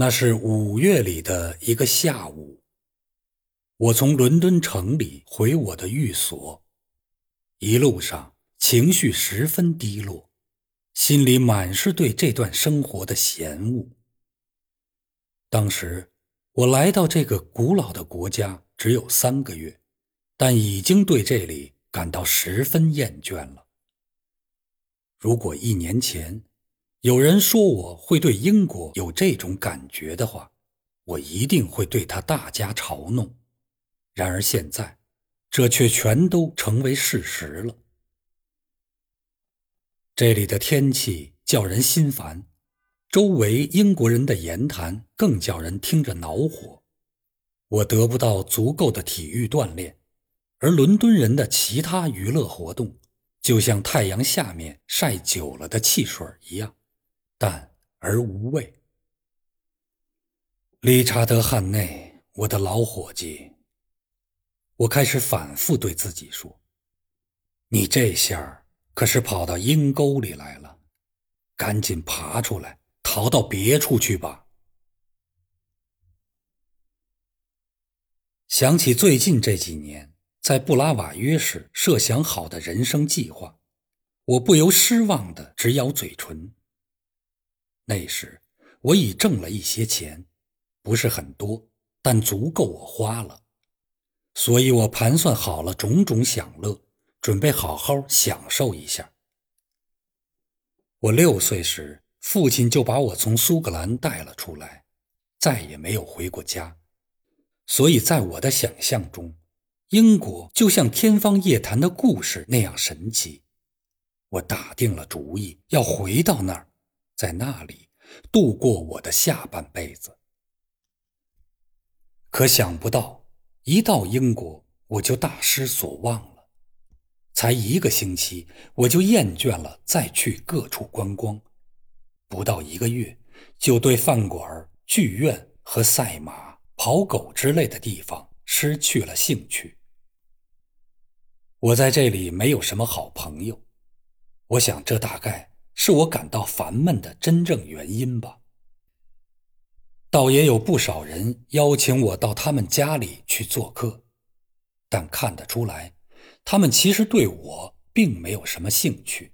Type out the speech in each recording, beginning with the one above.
那是五月里的一个下午，我从伦敦城里回我的寓所，一路上情绪十分低落，心里满是对这段生活的嫌恶。当时我来到这个古老的国家只有三个月，但已经对这里感到十分厌倦了。如果一年前，有人说我会对英国有这种感觉的话，我一定会对他大加嘲弄。然而现在，这却全都成为事实了。这里的天气叫人心烦，周围英国人的言谈更叫人听着恼火。我得不到足够的体育锻炼，而伦敦人的其他娱乐活动，就像太阳下面晒久了的汽水一样。淡而无味。理查德·汉内，我的老伙计，我开始反复对自己说：“你这下可是跑到阴沟里来了，赶紧爬出来，逃到别处去吧。”想起最近这几年在布拉瓦约市设想好的人生计划，我不由失望的直咬嘴唇。那时我已挣了一些钱，不是很多，但足够我花了。所以我盘算好了种种享乐，准备好好享受一下。我六岁时，父亲就把我从苏格兰带了出来，再也没有回过家。所以在我的想象中，英国就像天方夜谭的故事那样神奇。我打定了主意要回到那儿。在那里度过我的下半辈子。可想不到，一到英国我就大失所望了。才一个星期，我就厌倦了再去各处观光；不到一个月，就对饭馆、剧院和赛马、跑狗之类的地方失去了兴趣。我在这里没有什么好朋友，我想这大概。是我感到烦闷的真正原因吧。倒也有不少人邀请我到他们家里去做客，但看得出来，他们其实对我并没有什么兴趣。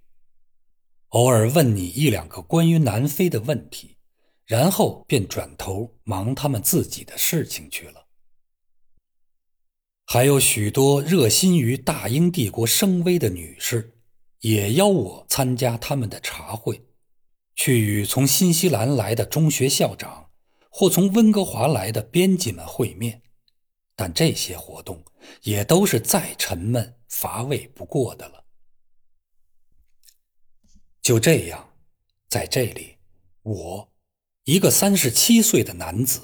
偶尔问你一两个关于南非的问题，然后便转头忙他们自己的事情去了。还有许多热心于大英帝国声威的女士。也邀我参加他们的茶会，去与从新西兰来的中学校长或从温哥华来的编辑们会面，但这些活动也都是再沉闷乏味不过的了。就这样，在这里，我，一个三十七岁的男子，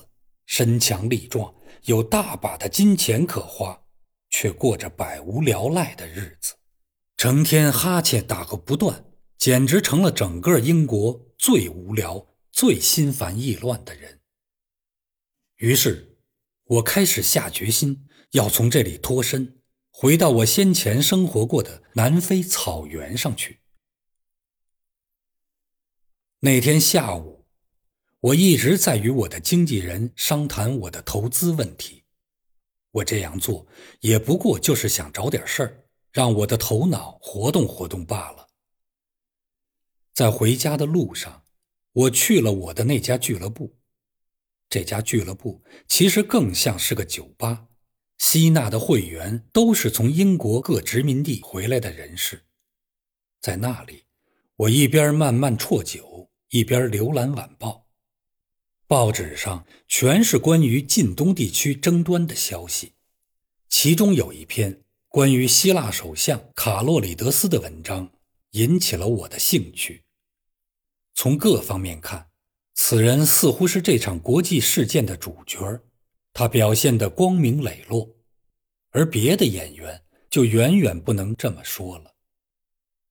身强力壮，有大把的金钱可花，却过着百无聊赖的日子。成天哈欠打个不断，简直成了整个英国最无聊、最心烦意乱的人。于是，我开始下决心要从这里脱身，回到我先前生活过的南非草原上去。那天下午，我一直在与我的经纪人商谈我的投资问题。我这样做也不过就是想找点事儿。让我的头脑活动活动罢了。在回家的路上，我去了我的那家俱乐部。这家俱乐部其实更像是个酒吧，吸纳的会员都是从英国各殖民地回来的人士。在那里，我一边慢慢啜酒，一边浏览晚报。报纸上全是关于近东地区争端的消息，其中有一篇。关于希腊首相卡洛里德斯的文章引起了我的兴趣。从各方面看，此人似乎是这场国际事件的主角，他表现得光明磊落，而别的演员就远远不能这么说了。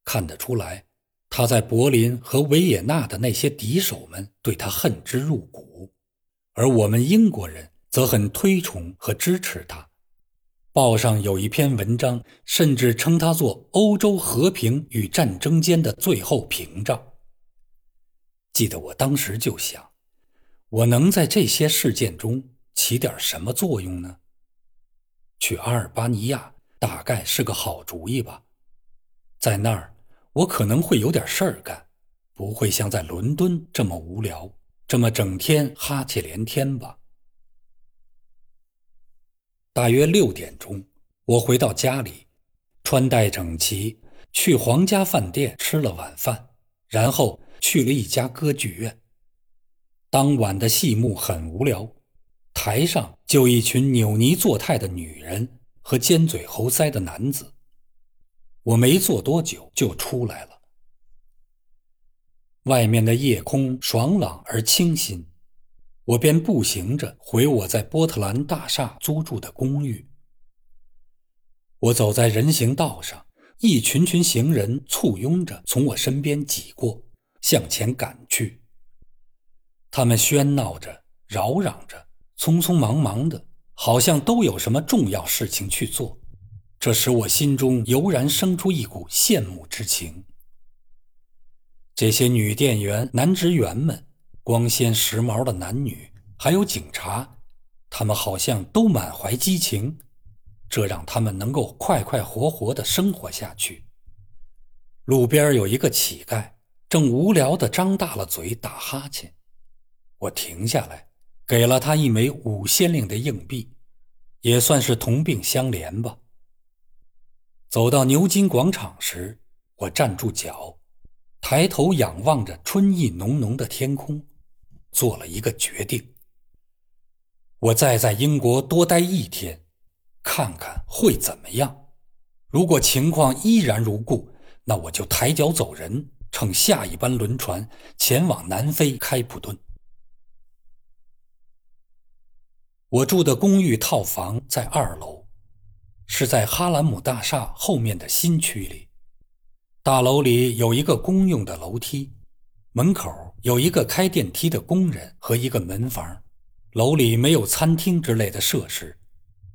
看得出来，他在柏林和维也纳的那些敌手们对他恨之入骨，而我们英国人则很推崇和支持他。报上有一篇文章，甚至称它做欧洲和平与战争间的最后屏障。记得我当时就想，我能在这些事件中起点什么作用呢？去阿尔巴尼亚大概是个好主意吧，在那儿我可能会有点事儿干，不会像在伦敦这么无聊，这么整天哈气连天吧。大约六点钟，我回到家里，穿戴整齐，去皇家饭店吃了晚饭，然后去了一家歌剧院。当晚的戏目很无聊，台上就一群扭捏作态的女人和尖嘴猴腮的男子。我没坐多久就出来了。外面的夜空爽朗而清新，我便步行着回我在波特兰大厦租住的公寓。我走在人行道上，一群群行人簇拥着从我身边挤过，向前赶去。他们喧闹着，扰嚷着，匆匆忙忙的，好像都有什么重要事情去做。这使我心中油然生出一股羡慕之情。这些女店员、男职员们，光鲜时髦的男女，还有警察，他们好像都满怀激情，这让他们能够快快活活的生活下去。路边有一个乞丐，正无聊的张大了嘴打哈欠。我停下来，给了他一枚五先令的硬币，也算是同病相怜吧。走到牛津广场时，我站住脚，抬头仰望着春意浓浓的天空，做了一个决定：我再在英国多待一天，看看会怎么样。如果情况依然如故，那我就抬脚走人，乘下一班轮船前往南非开普敦。我住的公寓套房在二楼，是在哈兰姆大厦后面的新区里。大楼里有一个公用的楼梯，门口有一个开电梯的工人和一个门房。楼里没有餐厅之类的设施，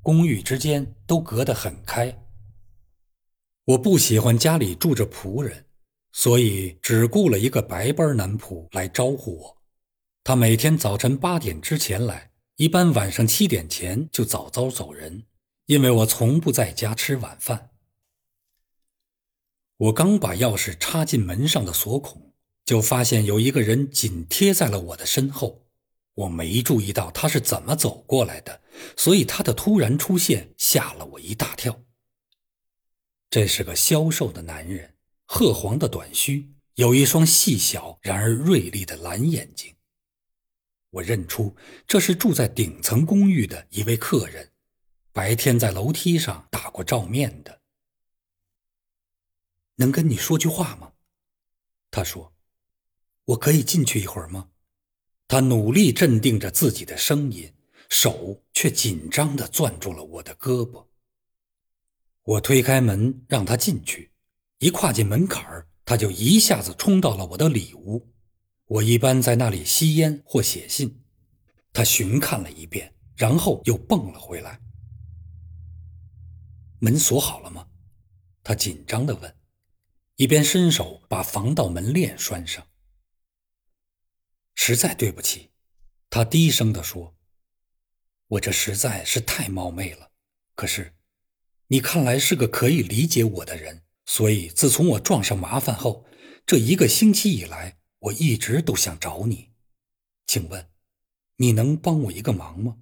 公寓之间都隔得很开。我不喜欢家里住着仆人，所以只雇了一个白班男仆来招呼我。他每天早晨八点之前来。一般晚上七点前就早早走人，因为我从不在家吃晚饭。我刚把钥匙插进门上的锁孔，就发现有一个人紧贴在了我的身后。我没注意到他是怎么走过来的，所以他的突然出现吓了我一大跳。这是个消瘦的男人，褐黄的短须，有一双细小然而锐利的蓝眼睛。我认出这是住在顶层公寓的一位客人，白天在楼梯上打过照面的。能跟你说句话吗？他说：“我可以进去一会儿吗？”他努力镇定着自己的声音，手却紧张地攥住了我的胳膊。我推开门让他进去，一跨进门槛儿，他就一下子冲到了我的里屋。我一般在那里吸烟或写信。他巡看了一遍，然后又蹦了回来。门锁好了吗？他紧张地问，一边伸手把防盗门链拴上。实在对不起，他低声地说：“我这实在是太冒昧了。可是，你看来是个可以理解我的人，所以自从我撞上麻烦后，这一个星期以来。”我一直都想找你，请问，你能帮我一个忙吗？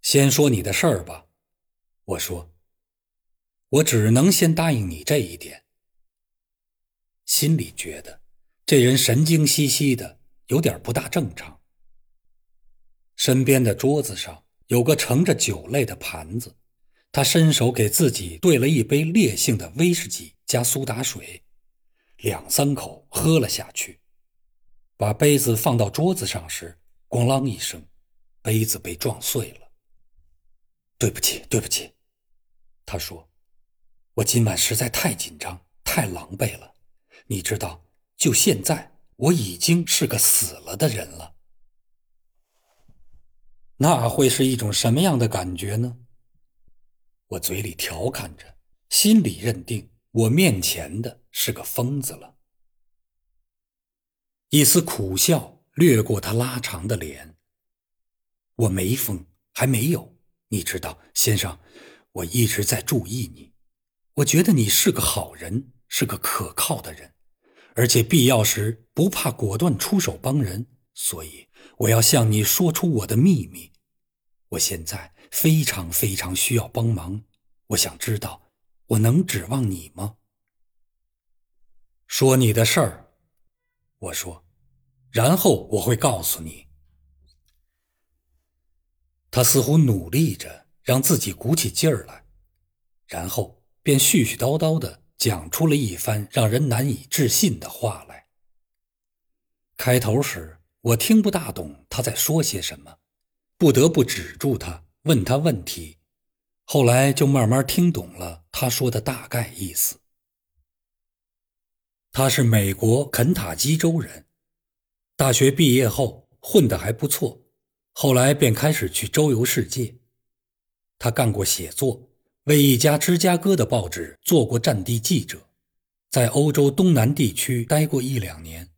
先说你的事儿吧。我说，我只能先答应你这一点。心里觉得这人神经兮兮的，有点不大正常。身边的桌子上有个盛着酒类的盘子，他伸手给自己兑了一杯烈性的威士忌加苏打水。两三口喝了下去，把杯子放到桌子上时，咣啷一声，杯子被撞碎了。对不起，对不起，他说：“我今晚实在太紧张，太狼狈了。你知道，就现在我已经是个死了的人了。那会是一种什么样的感觉呢？”我嘴里调侃着，心里认定。我面前的是个疯子了，一丝苦笑掠过他拉长的脸。我没疯，还没有。你知道，先生，我一直在注意你。我觉得你是个好人，是个可靠的人，而且必要时不怕果断出手帮人。所以，我要向你说出我的秘密。我现在非常非常需要帮忙。我想知道，我能指望你吗？说你的事儿，我说，然后我会告诉你。他似乎努力着让自己鼓起劲儿来，然后便絮絮叨叨的讲出了一番让人难以置信的话来。开头时我听不大懂他在说些什么，不得不止住他，问他问题。后来就慢慢听懂了他说的大概意思。他是美国肯塔基州人，大学毕业后混得还不错。后来便开始去周游世界，他干过写作，为一家芝加哥的报纸做过战地记者，在欧洲东南地区待过一两年。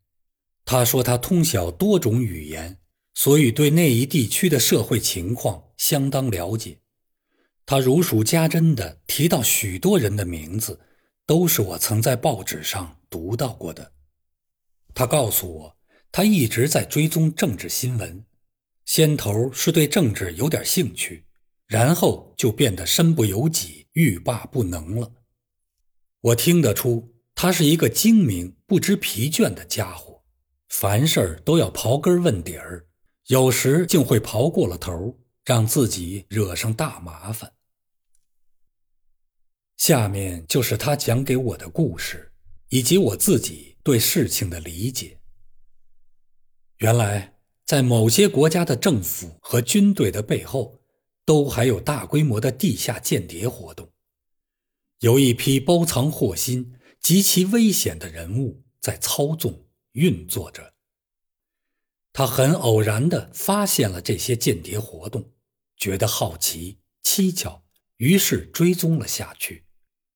他说他通晓多种语言，所以对那一地区的社会情况相当了解。他如数家珍地提到许多人的名字，都是我曾在报纸上读到过的。他告诉我，他一直在追踪政治新闻。先头是对政治有点兴趣，然后就变得身不由己、欲罢不能了。我听得出，他是一个精明、不知疲倦的家伙，凡事都要刨根问底儿，有时竟会刨过了头，让自己惹上大麻烦。下面就是他讲给我的故事，以及我自己对事情的理解。原来。在某些国家的政府和军队的背后，都还有大规模的地下间谍活动，有一批包藏祸心、极其危险的人物在操纵运作着。他很偶然地发现了这些间谍活动，觉得好奇蹊跷，于是追踪了下去，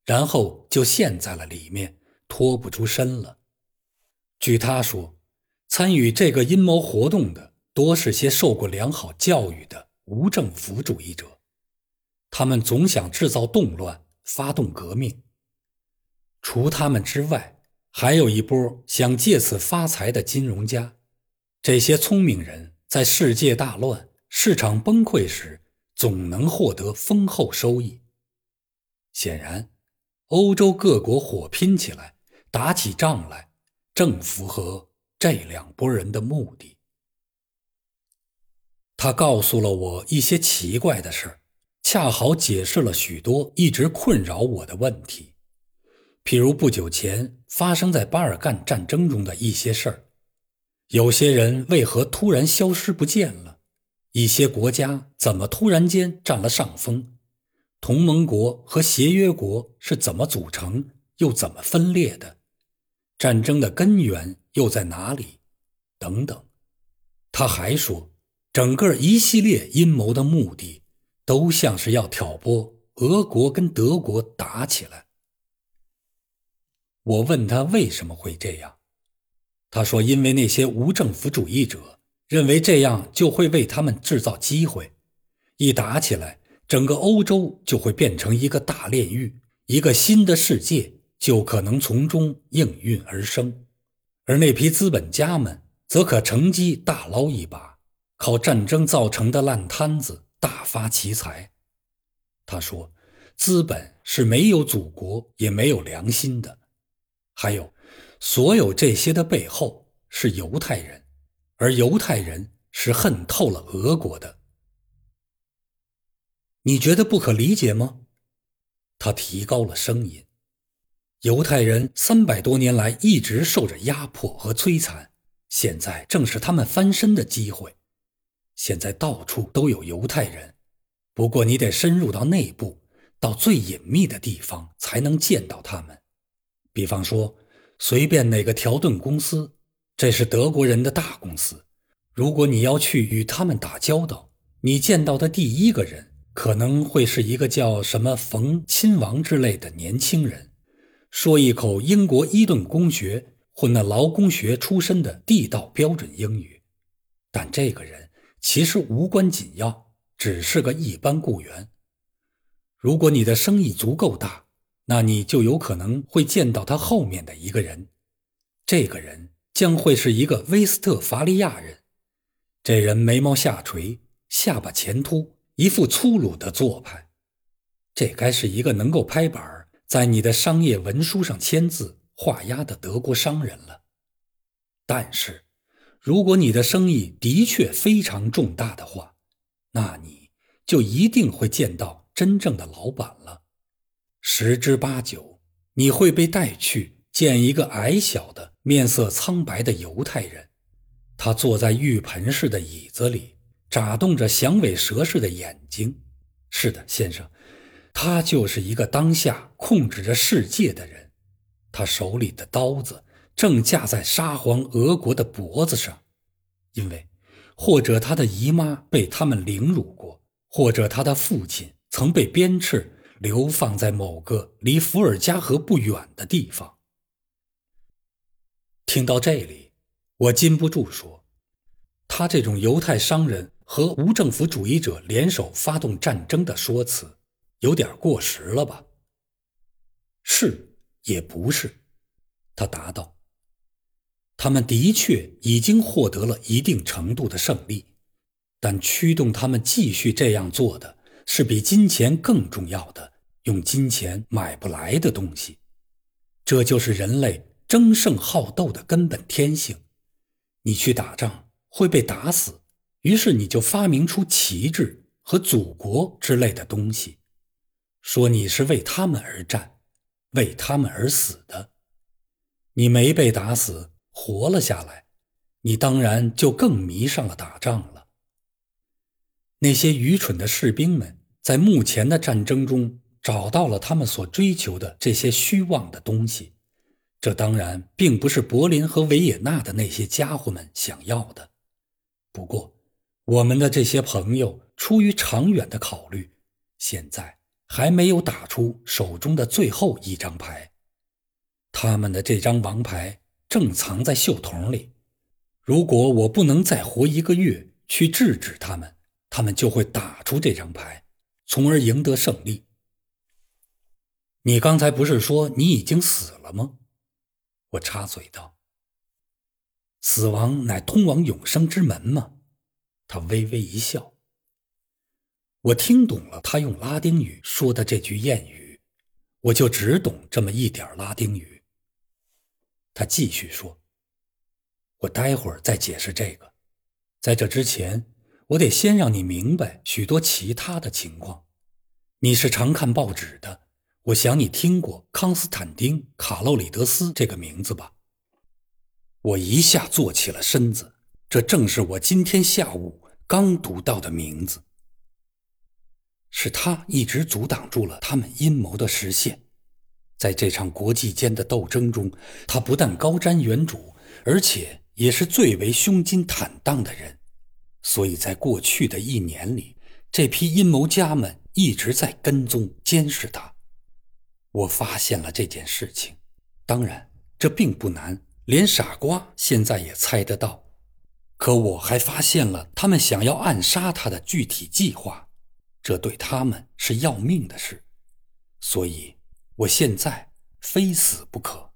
然后就陷在了里面，脱不出身了。据他说。参与这个阴谋活动的多是些受过良好教育的无政府主义者，他们总想制造动乱、发动革命。除他们之外，还有一波想借此发财的金融家。这些聪明人在世界大乱、市场崩溃时，总能获得丰厚收益。显然，欧洲各国火拼起来，打起仗来，正符合。这两拨人的目的，他告诉了我一些奇怪的事恰好解释了许多一直困扰我的问题，譬如不久前发生在巴尔干战争中的一些事儿，有些人为何突然消失不见了，一些国家怎么突然间占了上风，同盟国和协约国是怎么组成又怎么分裂的，战争的根源。又在哪里？等等，他还说，整个一系列阴谋的目的，都像是要挑拨俄国跟德国打起来。我问他为什么会这样，他说，因为那些无政府主义者认为这样就会为他们制造机会，一打起来，整个欧洲就会变成一个大炼狱，一个新的世界就可能从中应运而生。而那批资本家们则可乘机大捞一把，靠战争造成的烂摊子大发其财。他说：“资本是没有祖国也没有良心的。还有，所有这些的背后是犹太人，而犹太人是恨透了俄国的。你觉得不可理解吗？”他提高了声音。犹太人三百多年来一直受着压迫和摧残，现在正是他们翻身的机会。现在到处都有犹太人，不过你得深入到内部，到最隐秘的地方才能见到他们。比方说，随便哪个条顿公司，这是德国人的大公司。如果你要去与他们打交道，你见到的第一个人可能会是一个叫什么冯亲王之类的年轻人。说一口英国伊顿公学或那劳工学出身的地道标准英语，但这个人其实无关紧要，只是个一般雇员。如果你的生意足够大，那你就有可能会见到他后面的一个人。这个人将会是一个威斯特伐利亚人。这人眉毛下垂，下巴前凸，一副粗鲁的做派。这该是一个能够拍板在你的商业文书上签字画押的德国商人了。但是，如果你的生意的确非常重大的话，那你就一定会见到真正的老板了。十之八九，你会被带去见一个矮小的、面色苍白的犹太人，他坐在浴盆式的椅子里，眨动着响尾蛇似的眼睛。是的，先生。他就是一个当下控制着世界的人，他手里的刀子正架在沙皇俄国的脖子上，因为或者他的姨妈被他们凌辱过，或者他的父亲曾被鞭笞流放在某个离伏尔加河不远的地方。听到这里，我禁不住说：“他这种犹太商人和无政府主义者联手发动战争的说辞。”有点过时了吧？是也不是，他答道。他们的确已经获得了一定程度的胜利，但驱动他们继续这样做的是比金钱更重要的、用金钱买不来的东西。这就是人类争胜好斗的根本天性。你去打仗会被打死，于是你就发明出旗帜和祖国之类的东西。说你是为他们而战，为他们而死的，你没被打死，活了下来，你当然就更迷上了打仗了。那些愚蠢的士兵们在目前的战争中找到了他们所追求的这些虚妄的东西，这当然并不是柏林和维也纳的那些家伙们想要的。不过，我们的这些朋友出于长远的考虑，现在。还没有打出手中的最后一张牌，他们的这张王牌正藏在袖筒里。如果我不能再活一个月去制止他们，他们就会打出这张牌，从而赢得胜利。你刚才不是说你已经死了吗？我插嘴道：“死亡乃通往永生之门吗？”他微微一笑。我听懂了他用拉丁语说的这句谚语，我就只懂这么一点拉丁语。他继续说：“我待会儿再解释这个，在这之前，我得先让你明白许多其他的情况。你是常看报纸的，我想你听过康斯坦丁·卡洛里德斯这个名字吧？”我一下坐起了身子，这正是我今天下午刚读到的名字。是他一直阻挡住了他们阴谋的实现，在这场国际间的斗争中，他不但高瞻远瞩，而且也是最为胸襟坦荡的人。所以在过去的一年里，这批阴谋家们一直在跟踪监视他。我发现了这件事情，当然这并不难，连傻瓜现在也猜得到。可我还发现了他们想要暗杀他的具体计划。这对他们是要命的事，所以我现在非死不可。